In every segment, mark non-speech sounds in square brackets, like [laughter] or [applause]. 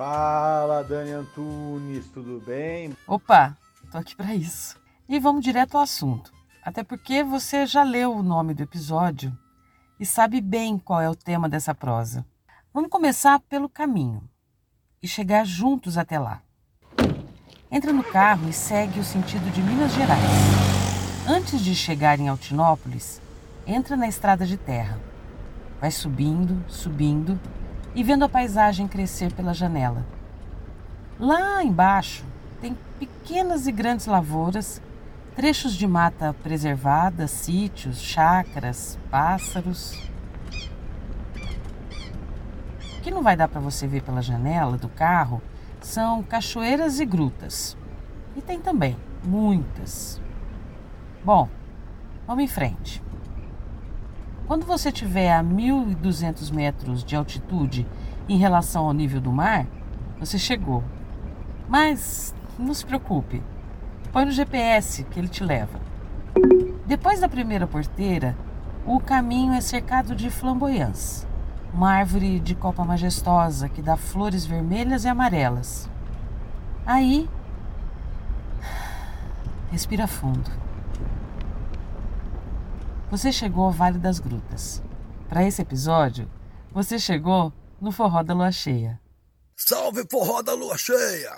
Fala, Dani Antunes, tudo bem? Opa, tô aqui para isso. E vamos direto ao assunto. Até porque você já leu o nome do episódio e sabe bem qual é o tema dessa prosa. Vamos começar pelo caminho e chegar juntos até lá. Entra no carro e segue o sentido de Minas Gerais. Antes de chegar em Altinópolis, entra na estrada de terra. Vai subindo, subindo e vendo a paisagem crescer pela janela. Lá embaixo tem pequenas e grandes lavouras trechos de mata preservada, sítios, chácaras, pássaros. O que não vai dar para você ver pela janela do carro são cachoeiras e grutas. E tem também muitas. Bom, vamos em frente. Quando você estiver a 1.200 metros de altitude em relação ao nível do mar, você chegou. Mas não se preocupe, Põe no GPS que ele te leva. Depois da primeira porteira, o caminho é cercado de flamboyãs, uma árvore de copa majestosa que dá flores vermelhas e amarelas. Aí, respira fundo. Você chegou ao Vale das Grutas. Para esse episódio, você chegou no Forró da Lua Cheia. Salve Forró da Lua Cheia!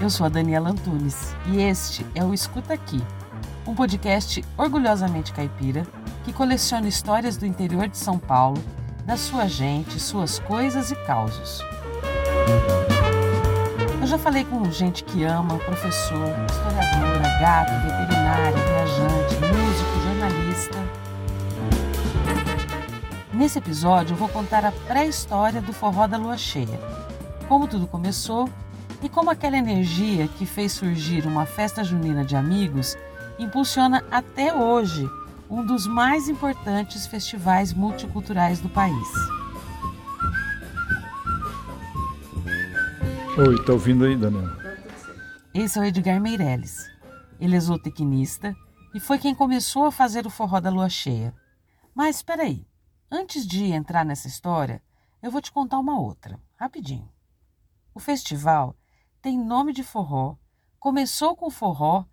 Eu sou a Daniela Antunes e este é o Escuta Aqui, um podcast orgulhosamente caipira que coleciona histórias do interior de São Paulo, da sua gente, suas coisas e causos. Eu já falei com gente que ama, professor, historiadora, gato, veterinária, viajante, músico, jornalista. Nesse episódio eu vou contar a pré-história do Forró da Lua Cheia, como tudo começou e como aquela energia que fez surgir uma festa junina de amigos impulsiona até hoje um dos mais importantes festivais multiculturais do país. Oi, tá ouvindo aí, Daniel? Esse é o Edgar Meirelles. Ele é zootecnista e foi quem começou a fazer o forró da lua cheia. Mas espera aí, antes de entrar nessa história, eu vou te contar uma outra, rapidinho. O festival tem nome de forró, começou com forró,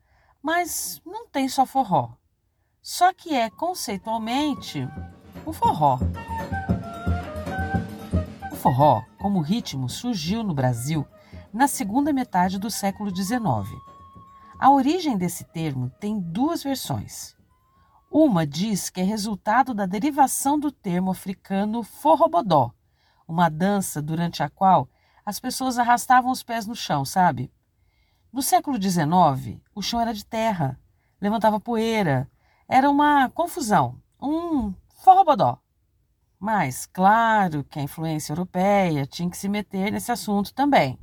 mas não tem só forró. Só que é conceitualmente o forró. Forró, como ritmo, surgiu no Brasil na segunda metade do século XIX. A origem desse termo tem duas versões. Uma diz que é resultado da derivação do termo africano forrobodó, uma dança durante a qual as pessoas arrastavam os pés no chão, sabe? No século XIX, o chão era de terra, levantava poeira, era uma confusão, um forrobodó. Mas, claro que a influência europeia tinha que se meter nesse assunto também.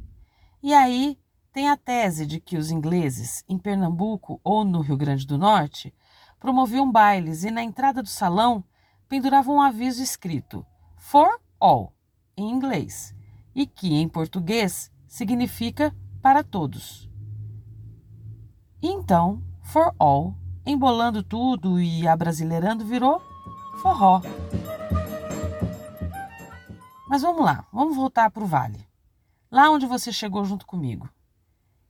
E aí tem a tese de que os ingleses, em Pernambuco ou no Rio Grande do Norte, promoviam bailes e na entrada do salão penduravam um aviso escrito For All, em inglês, e que em português significa para todos. Então, for all, embolando tudo e abrasileirando, virou forró. Mas vamos lá, vamos voltar para o vale, lá onde você chegou junto comigo.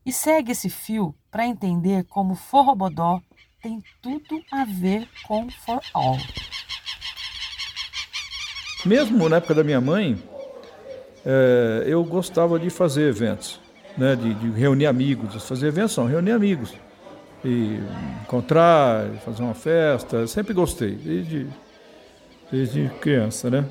E segue esse fio para entender como forrobodó tem tudo a ver com for all. Mesmo na época da minha mãe, é, eu gostava de fazer eventos, né, de, de, reunir amigos. Fazer eventos são reunir amigos. E encontrar, fazer uma festa, sempre gostei, desde, desde criança, né?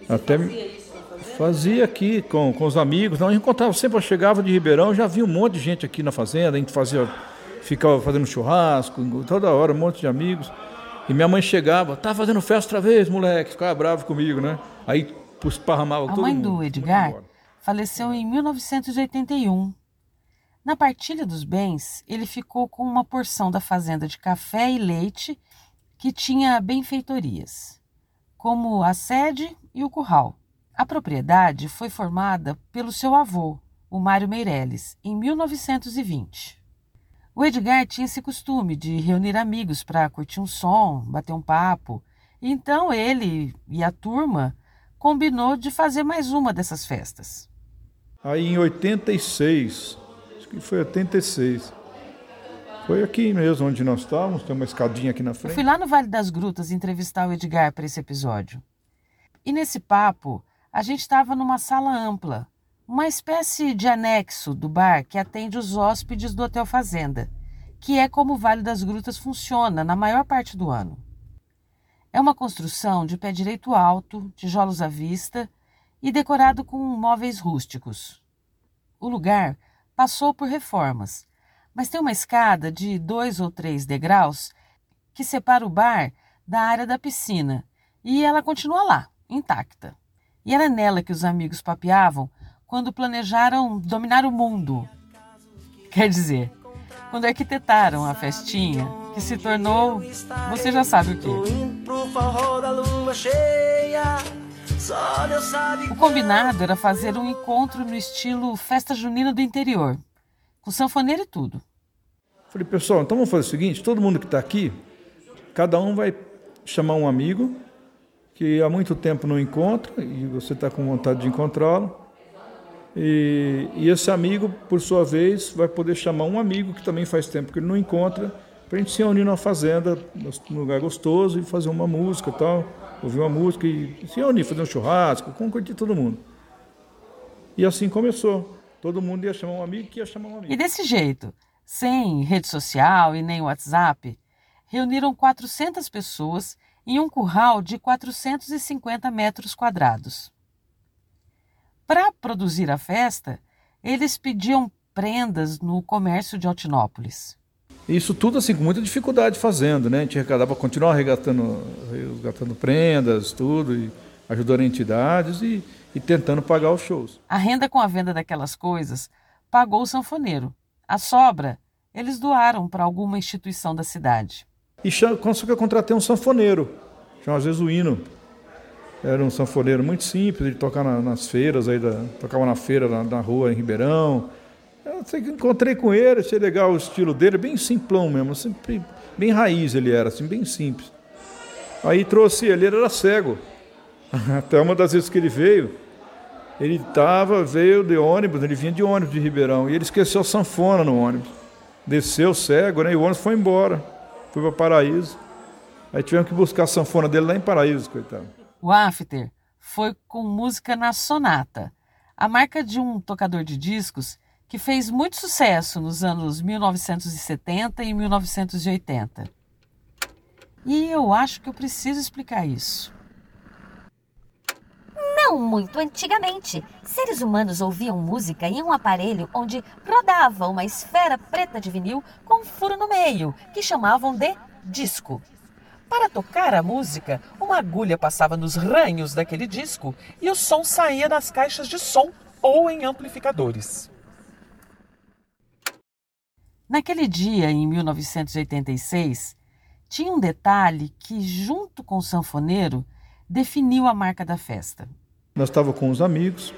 Você Até fazia, isso fazia aqui com, com os amigos. Não, eu encontrava, sempre eu chegava de Ribeirão, já vi um monte de gente aqui na fazenda, a gente fazia, ficava fazendo churrasco, toda hora, um monte de amigos. E minha mãe chegava, tá fazendo festa outra vez, moleque, ficava bravo comigo, né? Aí esparramava A todo mãe mundo. do Edgar faleceu em 1981. Na partilha dos bens, ele ficou com uma porção da fazenda de café e leite que tinha benfeitorias, como a sede e o curral. A propriedade foi formada pelo seu avô, o Mário Meirelles, em 1920. O Edgar tinha esse costume de reunir amigos para curtir um som, bater um papo. Então ele e a turma combinou de fazer mais uma dessas festas. Aí em 86, acho que foi 86, foi aqui mesmo onde nós estávamos, tem uma escadinha aqui na frente. Eu fui lá no Vale das Grutas entrevistar o Edgar para esse episódio. E nesse papo, a gente estava numa sala ampla, uma espécie de anexo do bar que atende os hóspedes do Hotel Fazenda, que é como o Vale das Grutas funciona na maior parte do ano. É uma construção de pé direito alto, tijolos à vista e decorado com móveis rústicos. O lugar passou por reformas, mas tem uma escada de dois ou três degraus que separa o bar da área da piscina e ela continua lá, intacta. E era nela que os amigos papeavam quando planejaram dominar o mundo. Quer dizer, quando arquitetaram a festinha, que se tornou, você já sabe o que. O combinado era fazer um encontro no estilo festa junina do interior, com sanfoneiro e tudo. Falei, pessoal, então vamos fazer o seguinte: todo mundo que está aqui, cada um vai chamar um amigo que há muito tempo não encontra e você está com vontade de encontrá-lo. E, e, esse amigo, por sua vez, vai poder chamar um amigo que também faz tempo que ele não encontra, para a gente se reunir numa fazenda, num lugar gostoso e fazer uma música tal, ouvir uma música e se reunir, fazer um churrasco, curtir todo mundo. E assim começou. Todo mundo ia chamar um amigo que ia chamar um amigo. E desse jeito, sem rede social e nem WhatsApp, reuniram 400 pessoas em um curral de 450 metros quadrados. Para produzir a festa, eles pediam prendas no comércio de Altinópolis. Isso tudo assim com muita dificuldade fazendo, né? A gente arrecadava, continuava resgatando, resgatando prendas, tudo, e ajudando entidades e, e tentando pagar os shows. A renda com a venda daquelas coisas pagou o sanfoneiro. A sobra, eles doaram para alguma instituição da cidade. E só que eu contratei um sanfoneiro, chama Jesuíno. Era um sanfoneiro muito simples, ele tocava nas feiras, aí da, tocava na feira na, na rua em Ribeirão. Eu encontrei com ele, achei legal o estilo dele, bem simplão mesmo, sempre, bem raiz ele era, assim, bem simples. Aí trouxe ele, ele era cego. [laughs] Até uma das vezes que ele veio, ele tava, veio de ônibus, ele vinha de ônibus de Ribeirão, e ele esqueceu a sanfona no ônibus. Desceu cego, né? E o ônibus foi embora. Foi para Paraíso. Aí tivemos que buscar a sanfona dele lá em Paraíso, coitado. O after foi com música na sonata, a marca de um tocador de discos que fez muito sucesso nos anos 1970 e 1980. E eu acho que eu preciso explicar isso. Não muito antigamente, seres humanos ouviam música em um aparelho onde rodava uma esfera preta de vinil com um furo no meio, que chamavam de disco. Para tocar a música, uma agulha passava nos ranhos daquele disco e o som saía das caixas de som ou em amplificadores. Naquele dia, em 1986, tinha um detalhe que, junto com o sanfoneiro, definiu a marca da festa. Nós estávamos com os amigos,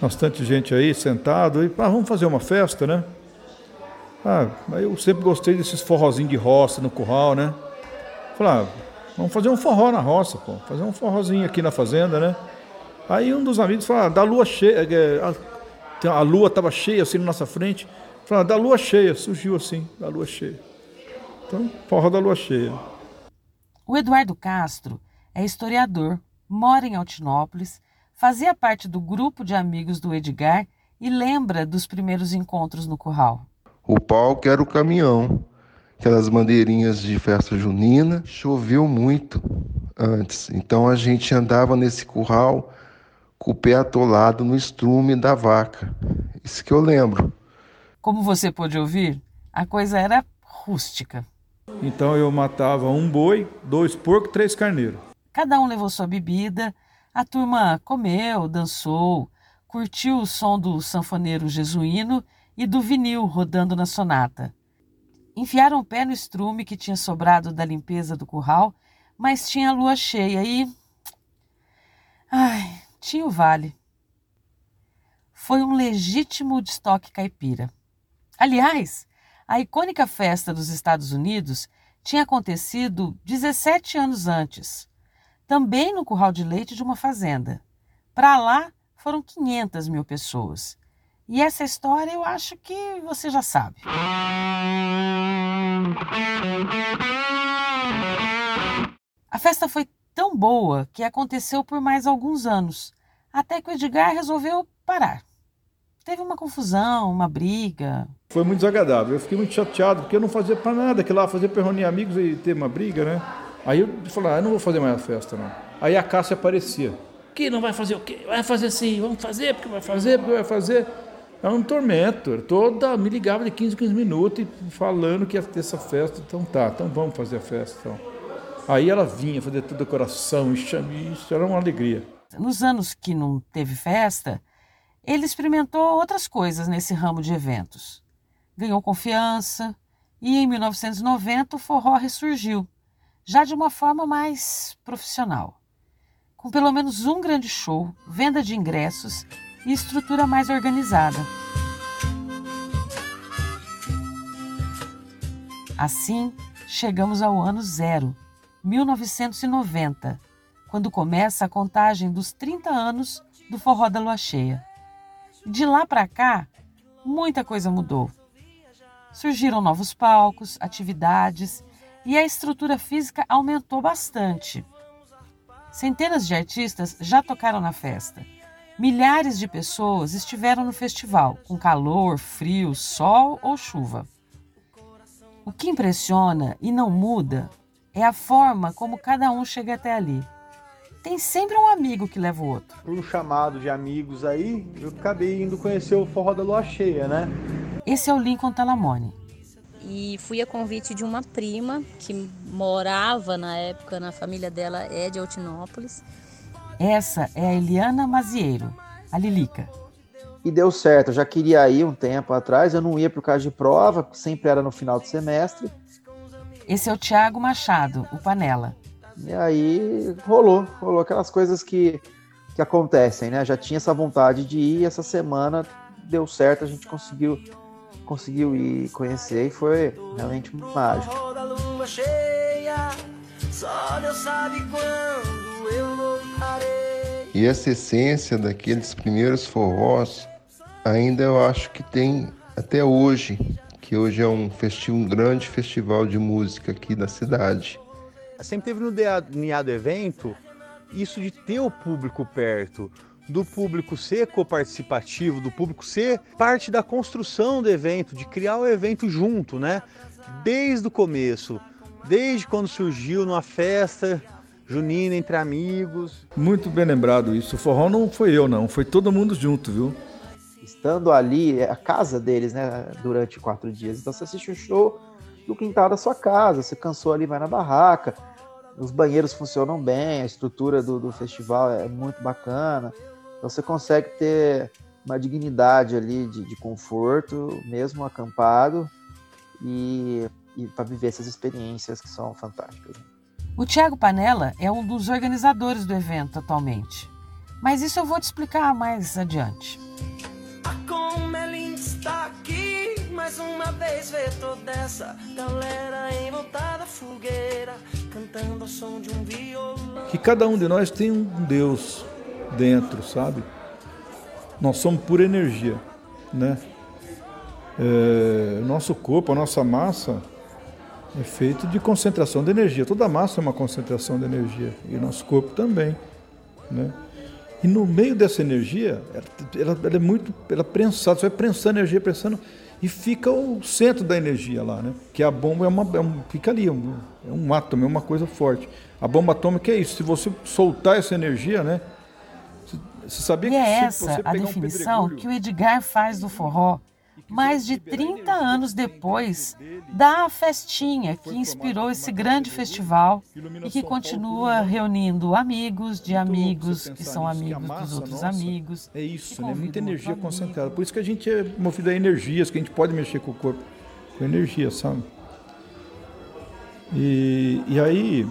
bastante gente aí sentado, e ah, vamos fazer uma festa, né? Ah, eu sempre gostei desses forrozinhos de roça no curral, né? Falei, ah, vamos fazer um forró na roça, pô. Fazer um forrozinho aqui na fazenda, né? Aí um dos amigos falou, ah, da lua cheia, é, a, a lua estava cheia assim na nossa frente. Falei, ah, da lua cheia, surgiu assim, da lua cheia. Então, forró da lua cheia. O Eduardo Castro é historiador, mora em Altinópolis, fazia parte do grupo de amigos do Edgar e lembra dos primeiros encontros no curral. O palco era o caminhão, aquelas bandeirinhas de festa junina. Choveu muito antes, então a gente andava nesse curral com o pé atolado no estrume da vaca. Isso que eu lembro. Como você pôde ouvir, a coisa era rústica. Então eu matava um boi, dois porcos, três carneiros. Cada um levou sua bebida, a turma comeu, dançou, curtiu o som do sanfoneiro jesuíno e do vinil rodando na sonata. Enfiaram o pé no estrume que tinha sobrado da limpeza do curral, mas tinha lua cheia e. Ai, tinha o vale. Foi um legítimo destoque caipira. Aliás, a icônica festa dos Estados Unidos tinha acontecido 17 anos antes, também no curral de leite de uma fazenda. Para lá foram 500 mil pessoas. E essa história eu acho que você já sabe. A festa foi tão boa que aconteceu por mais alguns anos, até que o Edgar resolveu parar. Teve uma confusão, uma briga. Foi muito desagradável. Eu fiquei muito chateado porque eu não fazia para nada, que lá fazer para reunir amigos e ter uma briga, né? Aí eu falei, ah, eu não vou fazer mais a festa, não. Aí a Cássia aparecia. Que não vai fazer o quê? Vai fazer sim, vamos fazer, porque vai fazer, porque vai fazer. É um tormento. Toda me ligava de 15 15 minutos falando que ia ter essa festa. Então tá, então vamos fazer a festa. Então. Aí ela vinha fazer toda a decoração, isso era uma alegria. Nos anos que não teve festa, ele experimentou outras coisas nesse ramo de eventos. Ganhou confiança e em 1990 o forró ressurgiu, já de uma forma mais profissional. Com pelo menos um grande show, venda de ingressos e estrutura mais organizada. Assim, chegamos ao ano zero, 1990, quando começa a contagem dos 30 anos do Forró da Lua Cheia. De lá para cá, muita coisa mudou. Surgiram novos palcos, atividades e a estrutura física aumentou bastante. Centenas de artistas já tocaram na festa. Milhares de pessoas estiveram no festival, com calor, frio, sol ou chuva. O que impressiona e não muda é a forma como cada um chega até ali. Tem sempre um amigo que leva o outro. Por um chamado de amigos aí, eu acabei indo conhecer o Forró da Lua Cheia, né? Esse é o Lincoln Talamone. E fui a convite de uma prima que morava na época na família dela é de Altinópolis. Essa é a Eliana Mazieiro, a Lilica. E deu certo, eu já queria ir um tempo atrás, eu não ia por causa de prova, sempre era no final do semestre. Esse é o Tiago Machado, o Panela. E aí rolou, rolou aquelas coisas que, que acontecem, né? Já tinha essa vontade de ir, essa semana deu certo, a gente conseguiu conseguiu ir conhecer e foi realmente mágico. E essa essência daqueles primeiros forrós ainda eu acho que tem até hoje que hoje é um, festival, um grande festival de música aqui da cidade. Sempre teve no Niado Evento isso de ter o público perto, do público ser coparticipativo, do público ser parte da construção do evento, de criar o evento junto, né? Desde o começo, desde quando surgiu numa festa junina entre amigos. Muito bem lembrado isso. O forró não foi eu, não, foi todo mundo junto, viu? estando ali, é a casa deles, né, durante quatro dias. Então você assiste o show do quintal da sua casa, você cansou ali, vai na barraca, os banheiros funcionam bem, a estrutura do, do festival é muito bacana, então você consegue ter uma dignidade ali de, de conforto, mesmo acampado, e, e para viver essas experiências que são fantásticas. O Tiago Panella é um dos organizadores do evento atualmente, mas isso eu vou te explicar mais adiante. Como é lindo estar aqui mais uma vez ver toda essa galera em volta da fogueira cantando ao som de um violão. Que cada um de nós tem um Deus dentro, sabe? Nós somos pura energia, né? É, nosso corpo, a nossa massa é feito de concentração de energia. Toda massa é uma concentração de energia e nosso corpo também, né? E no meio dessa energia, ela, ela é muito ela é prensada, você vai prensando energia, prensando, e fica o centro da energia lá, né? Que a bomba é uma, é um, fica ali, é um, é um átomo, é uma coisa forte. A bomba atômica é isso, se você soltar essa energia, né? Você sabia e que é essa a definição um que o Edgar faz do forró mais de 30 anos depois da festinha que inspirou esse grande festival e que continua reunindo amigos de amigos que são amigos dos outros amigos. É isso, né? Muita energia concentrada. Por isso que a gente é movido a energias, que a gente pode mexer com o corpo, com energia, sabe? E, e aí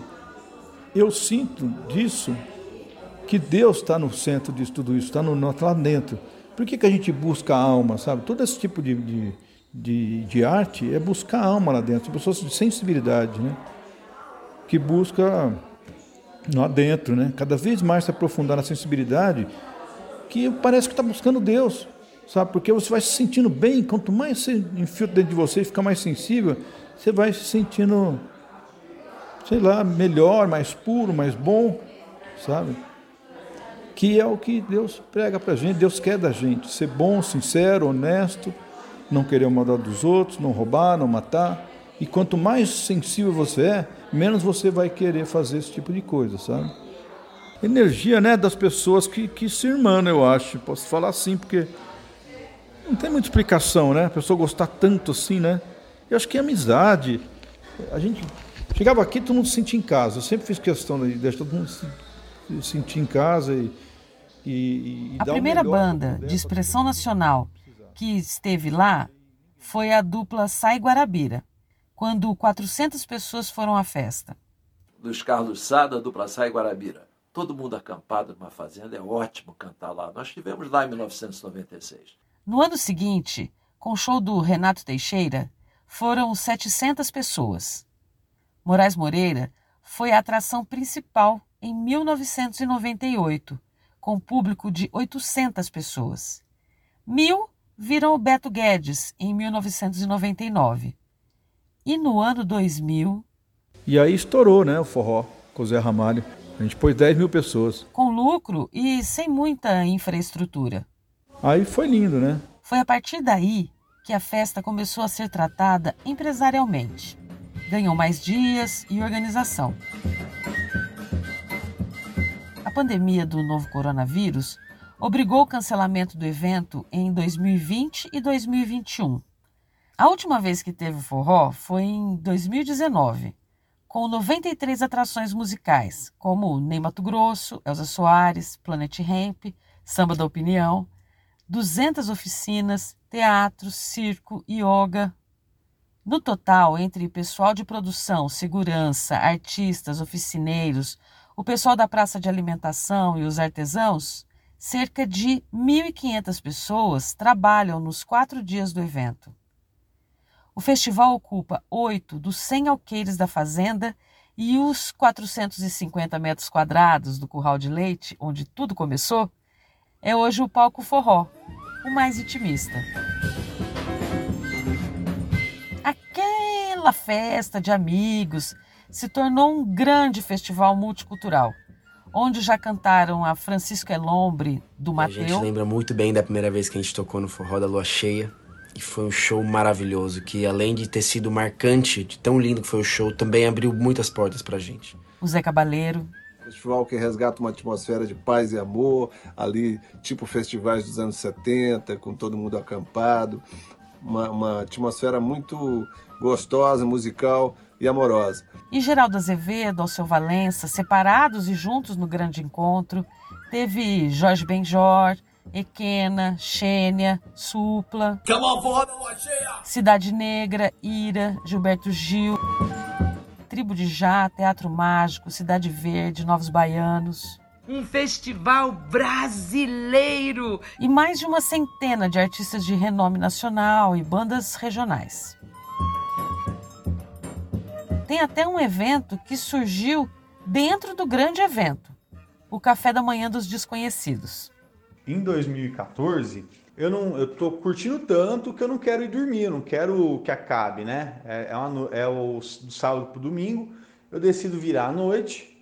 eu sinto disso que Deus está no centro disso tudo isso, está no, lá dentro. Por que, que a gente busca a alma, sabe? Todo esse tipo de, de, de, de arte é buscar alma lá dentro, pessoas de sensibilidade, né? Que busca lá dentro, né? Cada vez mais se aprofundar na sensibilidade, que parece que está buscando Deus, sabe? Porque você vai se sentindo bem, quanto mais você infiltra dentro de você e fica mais sensível, você vai se sentindo, sei lá, melhor, mais puro, mais bom, sabe? Que é o que Deus prega pra gente, Deus quer da gente, ser bom, sincero, honesto, não querer o mal dos outros, não roubar, não matar. E quanto mais sensível você é, menos você vai querer fazer esse tipo de coisa, sabe? Energia, né, das pessoas que, que se irmanam, eu acho. Posso falar assim, porque não tem muita explicação, né? A pessoa gostar tanto assim, né? Eu acho que é amizade. A gente chegava aqui, todo mundo se sentia em casa. Eu sempre fiz questão de deixar todo mundo se sentir em casa e, e, e A primeira banda de expressão nacional que esteve lá foi a dupla Sai Guarabira, quando 400 pessoas foram à festa. Luiz Carlos Sá, da dupla Sai Guarabira. Todo mundo acampado numa fazenda, é ótimo cantar lá. Nós estivemos lá em 1996. No ano seguinte, com o show do Renato Teixeira, foram 700 pessoas. Moraes Moreira foi a atração principal em 1998, com público de 800 pessoas. Mil viram o Beto Guedes em 1999. E no ano 2000. E aí estourou, né, o forró com o Zé Ramalho. A gente pôs 10 mil pessoas. Com lucro e sem muita infraestrutura. Aí foi lindo, né? Foi a partir daí que a festa começou a ser tratada empresarialmente. Ganhou mais dias e organização. Pandemia do novo coronavírus obrigou o cancelamento do evento em 2020 e 2021. A última vez que teve o forró foi em 2019, com 93 atrações musicais, como Ney Mato Grosso, Elza Soares, Planet Ramp, Samba da Opinião, 200 oficinas, teatro, circo, yoga. No total, entre pessoal de produção, segurança, artistas, oficineiros, o pessoal da praça de alimentação e os artesãos, cerca de 1.500 pessoas trabalham nos quatro dias do evento. O festival ocupa oito dos 100 alqueires da fazenda e os 450 metros quadrados do curral de leite, onde tudo começou, é hoje o palco forró, o mais intimista. Aquela festa de amigos se tornou um grande festival multicultural onde já cantaram a Francisco Elombre, do Mateu. A gente lembra muito bem da primeira vez que a gente tocou no Forró da Lua Cheia. E foi um show maravilhoso, que além de ter sido marcante, de tão lindo que foi o show, também abriu muitas portas pra gente. O Zé Cabaleiro. Festival que resgata uma atmosfera de paz e amor, ali, tipo festivais dos anos 70, com todo mundo acampado. Uma, uma atmosfera muito gostosa, musical e amorosa. E Geraldo Azevedo, Alceu Valença, separados e juntos no grande encontro. Teve Jorge Benjor, Equena, Xênia, Supla, Cidade Negra, Ira, Gilberto Gil, Tribo de Já, Teatro Mágico, Cidade Verde, Novos Baianos. Um festival brasileiro! E mais de uma centena de artistas de renome nacional e bandas regionais. Tem até um evento que surgiu dentro do grande evento, o Café da Manhã dos Desconhecidos. Em 2014, eu não, eu tô curtindo tanto que eu não quero ir dormir, eu não quero que acabe, né? É, é, uma, é o do sábado pro domingo, eu decido virar à noite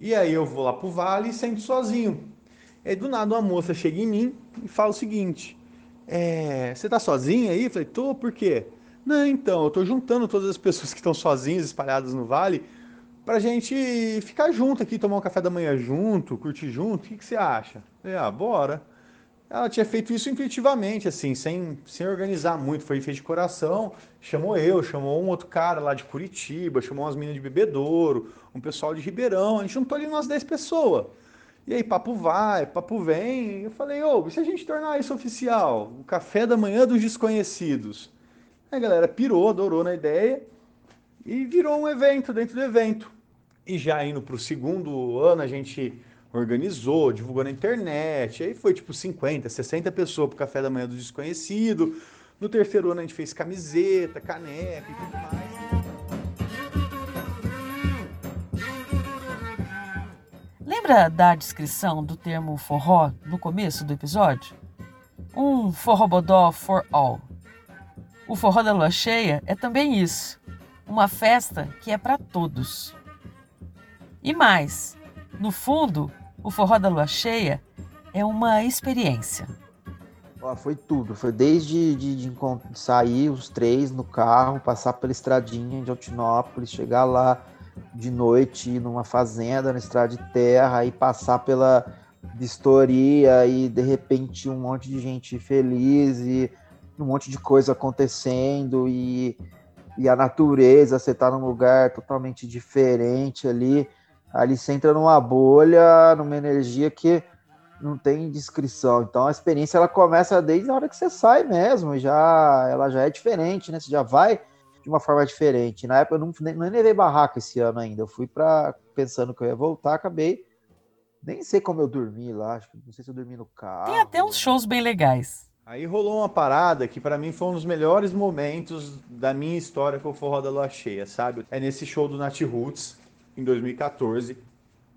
e aí eu vou lá pro vale e sento sozinho. E aí do nada uma moça chega em mim e fala o seguinte: é, você tá sozinha aí? Eu falei, tô, por quê? Não, então, eu estou juntando todas as pessoas que estão sozinhas, espalhadas no vale, para a gente ficar junto aqui, tomar um café da manhã junto, curtir junto. O que, que você acha? falei, ah, bora. Ela tinha feito isso intuitivamente, assim, sem, sem organizar muito. Foi feito de coração. Chamou eu, chamou um outro cara lá de Curitiba, chamou umas meninas de Bebedouro, um pessoal de Ribeirão. A gente juntou ali umas 10 pessoas. E aí, papo vai, papo vem. Eu falei, ô, oh, se a gente tornar isso oficial? O café da manhã dos desconhecidos. A galera pirou, adorou na ideia e virou um evento dentro do evento. E já indo para o segundo ano, a gente organizou, divulgou na internet. Aí foi tipo 50, 60 pessoas para o café da manhã do desconhecido. No terceiro ano a gente fez camiseta, caneca e tudo mais. Lembra da descrição do termo forró no começo do episódio? Um forrobodó for all. O forró da lua cheia é também isso, uma festa que é para todos. E mais, no fundo, o forró da lua cheia é uma experiência. Ó, foi tudo, foi desde de, de, de sair os três no carro, passar pela estradinha de Altinópolis, chegar lá de noite numa fazenda, na estrada de terra, e passar pela vistoria e de repente um monte de gente feliz e um monte de coisa acontecendo e, e a natureza, você tá num lugar totalmente diferente ali, ali você entra numa bolha, numa energia que não tem descrição. Então a experiência ela começa desde a hora que você sai mesmo, já ela já é diferente, né? Você já vai de uma forma diferente. Na época eu não, nem, nem levei barraca esse ano ainda. Eu fui para pensando que eu ia voltar, acabei nem sei como eu dormi lá, não sei se eu dormi no carro. Tem até uns shows bem legais. Aí rolou uma parada que para mim foi um dos melhores momentos da minha história com o Forró da Lua Cheia, sabe? É nesse show do Nat Roots, em 2014,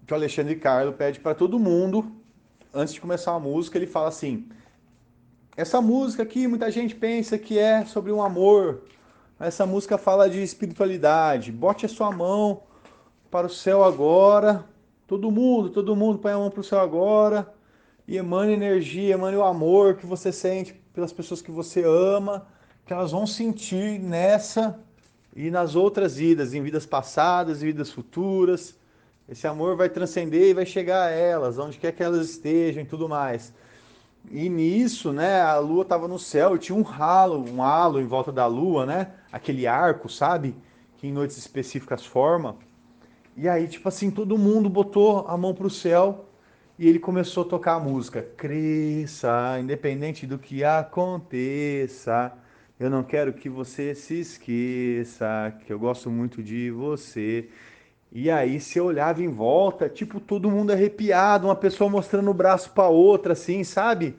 que o Alexandre Carlo pede para todo mundo, antes de começar a música, ele fala assim: essa música aqui muita gente pensa que é sobre um amor, essa música fala de espiritualidade. Bote a sua mão para o céu agora. Todo mundo, todo mundo põe a mão para o céu agora. E emane energia, emane o amor que você sente pelas pessoas que você ama, que elas vão sentir nessa e nas outras vidas, em vidas passadas e vidas futuras. Esse amor vai transcender e vai chegar a elas, onde quer que elas estejam e tudo mais. E nisso, né, a lua estava no céu e tinha um halo, um halo em volta da lua, né? Aquele arco, sabe? Que em noites específicas forma. E aí, tipo assim, todo mundo botou a mão pro céu e ele começou a tocar a música. Cresça, independente do que aconteça. Eu não quero que você se esqueça, que eu gosto muito de você. E aí você olhava em volta, tipo, todo mundo arrepiado, uma pessoa mostrando o braço para outra, assim, sabe?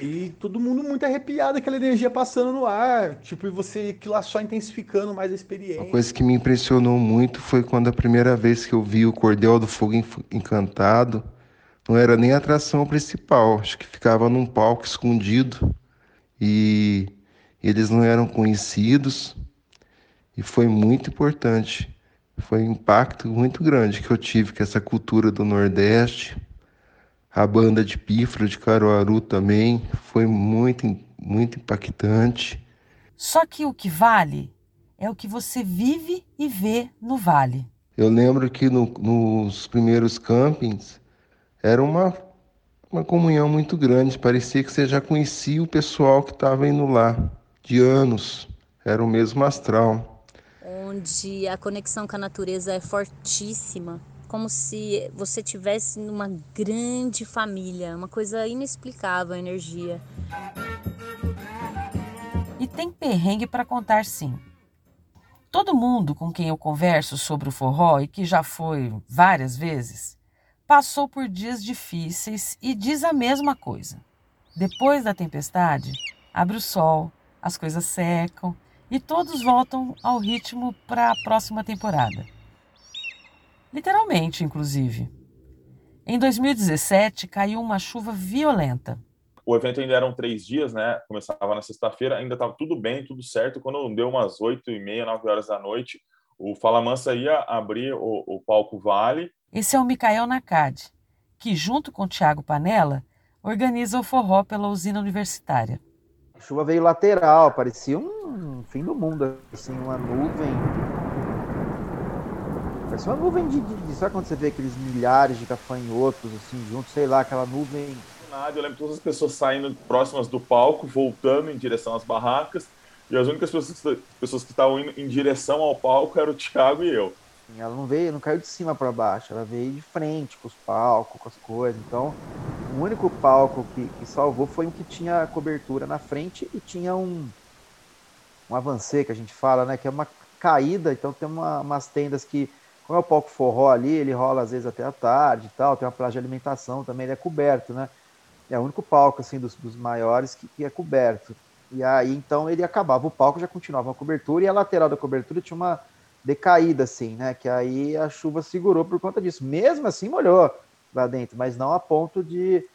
E todo mundo muito arrepiado, aquela energia passando no ar, tipo, e você que lá só intensificando mais a experiência. Uma coisa que me impressionou muito foi quando a primeira vez que eu vi o Cordel do Fogo Encantado, não era nem a atração principal, acho que ficava num palco escondido e eles não eram conhecidos e foi muito importante foi um impacto muito grande que eu tive com essa cultura do Nordeste. A banda de pífaro de Caruaru também foi muito, muito impactante. Só que o que vale é o que você vive e vê no vale. Eu lembro que no, nos primeiros campings era uma, uma comunhão muito grande. Parecia que você já conhecia o pessoal que estava indo lá de anos. Era o mesmo astral onde a conexão com a natureza é fortíssima, como se você tivesse numa grande família, uma coisa inexplicável a energia. E tem perrengue para contar sim. Todo mundo com quem eu converso sobre o forró e que já foi várias vezes, passou por dias difíceis e diz a mesma coisa. Depois da tempestade, abre o sol, as coisas secam e todos voltam ao ritmo para a próxima temporada. Literalmente, inclusive. Em 2017, caiu uma chuva violenta. O evento ainda eram três dias, né? Começava na sexta-feira, ainda estava tudo bem, tudo certo. Quando deu umas oito e meia, nove horas da noite, o Fala Mansa ia abrir o, o palco Vale. Esse é o Micael Nakad, que, junto com o Tiago Panella, organiza o forró pela usina universitária. A chuva veio lateral, parecia um fim do mundo, assim, uma nuvem. Parecia uma nuvem de, de, de. Sabe quando você vê aqueles milhares de gafanhotos, assim, juntos, sei lá, aquela nuvem. Eu lembro todas as pessoas saindo próximas do palco, voltando em direção às barracas, e as únicas pessoas, pessoas que estavam indo em direção ao palco eram o Thiago e eu. Ela não veio, não caiu de cima para baixo, ela veio de frente com os palcos, com as coisas. Então, o único palco que, que salvou foi um que tinha cobertura na frente e tinha um um avancê que a gente fala, né? Que é uma caída, então tem uma, umas tendas que, como é o palco forró ali, ele rola às vezes até a tarde e tal, tem uma praça de alimentação também, ele é coberto, né? É o único palco, assim, dos, dos maiores que, que é coberto. E aí, então, ele acabava o palco, já continuava a cobertura, e a lateral da cobertura tinha uma decaída, assim, né? Que aí a chuva segurou por conta disso. Mesmo assim, molhou lá dentro, mas não a ponto de,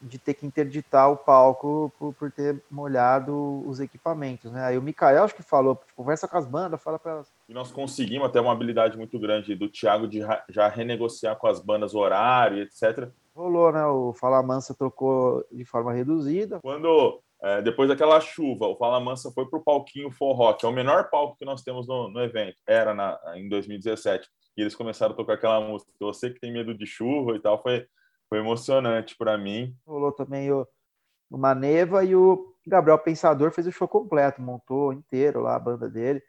de ter que interditar o palco por, por ter molhado os equipamentos, né? Aí o Mikael, acho que falou, tipo, conversa com as bandas, fala para elas. E nós conseguimos até uma habilidade muito grande do Thiago de já renegociar com as bandas horário, etc. Rolou, né? O Fala Mansa trocou de forma reduzida. Quando é, depois daquela chuva, o Fala Mansa foi para o palquinho forró, que é o menor palco que nós temos no, no evento. Era na, em 2017. E eles começaram a tocar aquela música. Você que tem medo de chuva e tal, foi, foi emocionante para mim. Rolou também o, o Maneva e o Gabriel Pensador fez o show completo, montou inteiro lá a banda dele.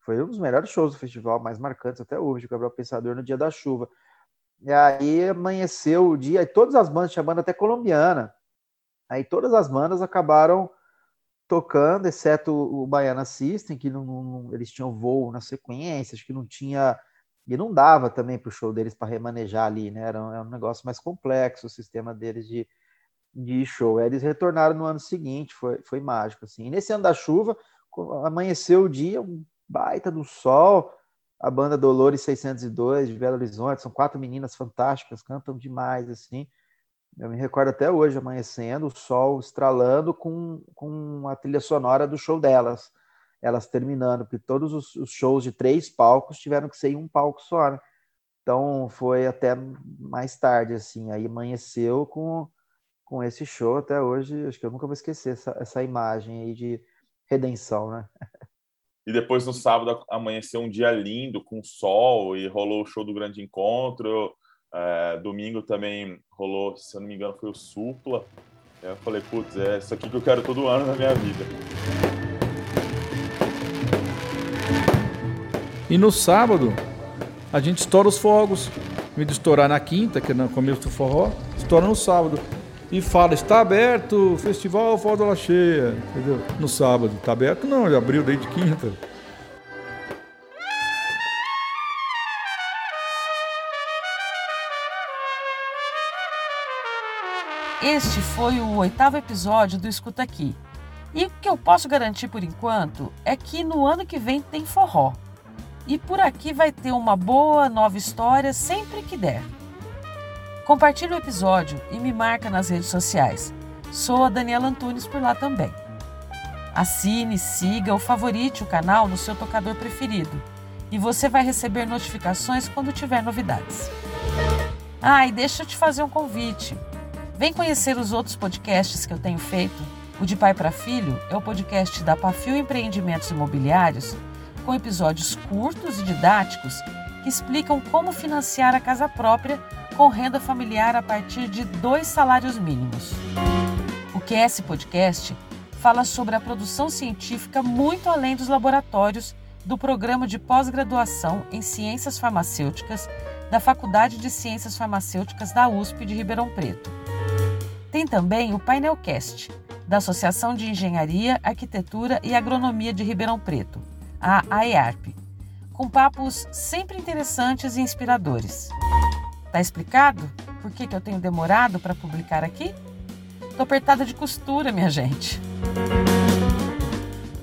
Foi um dos melhores shows do festival, mais marcantes até hoje, o Gabriel Pensador no dia da chuva. E aí amanheceu o dia, e todas as bandas, tinha banda até colombiana, Aí todas as bandas acabaram tocando, exceto o Baiana System, que não, não, eles tinham voo na sequência, acho que não tinha. E não dava também para o show deles para remanejar ali, né? Era um, era um, negócio mais complexo o sistema deles de, de show. Aí eles retornaram no ano seguinte, foi, foi mágico. Assim. E nesse ano da chuva, amanheceu o dia, um baita do sol. A banda Dolores 602 de Belo Horizonte, são quatro meninas fantásticas, cantam demais, assim. Eu me recordo até hoje, amanhecendo, o sol estralando com, com a trilha sonora do show delas, elas terminando, porque todos os, os shows de três palcos tiveram que ser em um palco só, né? Então foi até mais tarde, assim, aí amanheceu com, com esse show até hoje, acho que eu nunca vou esquecer essa, essa imagem aí de redenção, né? E depois no sábado amanheceu um dia lindo, com sol, e rolou o show do Grande Encontro, é, domingo também rolou, se eu não me engano, foi o Supla. Eu falei, putz, é isso aqui que eu quero todo ano na minha vida. E no sábado, a gente estoura os fogos. Vez de estourar na quinta, que é no começo do forró, estoura no sábado. E fala, está aberto Festival Forró da Cheia, entendeu? No sábado. Está aberto não, ele abriu desde quinta. Este foi o oitavo episódio do Escuta Aqui. E o que eu posso garantir por enquanto é que no ano que vem tem forró. E por aqui vai ter uma boa nova história sempre que der. Compartilhe o episódio e me marca nas redes sociais. Sou a Daniela Antunes por lá também. Assine, siga ou favorite o canal no seu tocador preferido e você vai receber notificações quando tiver novidades. Ah, e deixa eu te fazer um convite. Vem conhecer os outros podcasts que eu tenho feito. O de Pai para Filho é o podcast da Pafio Empreendimentos Imobiliários, com episódios curtos e didáticos que explicam como financiar a casa própria com renda familiar a partir de dois salários mínimos. O QS Podcast fala sobre a produção científica muito além dos laboratórios do programa de pós-graduação em Ciências Farmacêuticas da Faculdade de Ciências Farmacêuticas da USP de Ribeirão Preto. Também o Painelcast, da Associação de Engenharia, Arquitetura e Agronomia de Ribeirão Preto, a AEARP, com papos sempre interessantes e inspiradores. Tá explicado por que, que eu tenho demorado para publicar aqui? Tô apertada de costura, minha gente.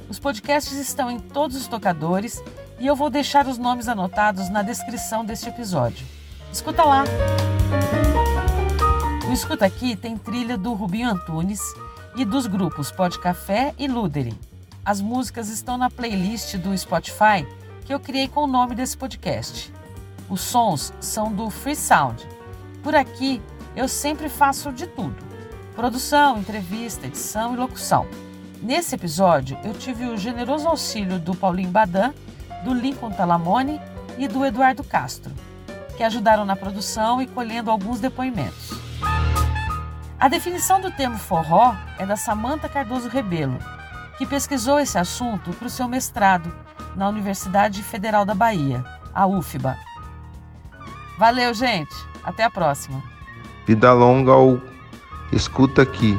Os podcasts estão em todos os tocadores e eu vou deixar os nomes anotados na descrição deste episódio. Escuta lá! Escuta Aqui tem trilha do Rubinho Antunes e dos grupos Pod Café e Luderin. As músicas estão na playlist do Spotify que eu criei com o nome desse podcast. Os sons são do Free Sound. Por aqui eu sempre faço de tudo: produção, entrevista, edição e locução. Nesse episódio eu tive o generoso auxílio do Paulinho Badan, do Lincoln Talamone e do Eduardo Castro, que ajudaram na produção e colhendo alguns depoimentos. A definição do termo forró é da Samanta Cardoso Rebelo, que pesquisou esse assunto para o seu mestrado na Universidade Federal da Bahia, a UFBA. Valeu, gente. Até a próxima. Vida longa ao Escuta Aqui.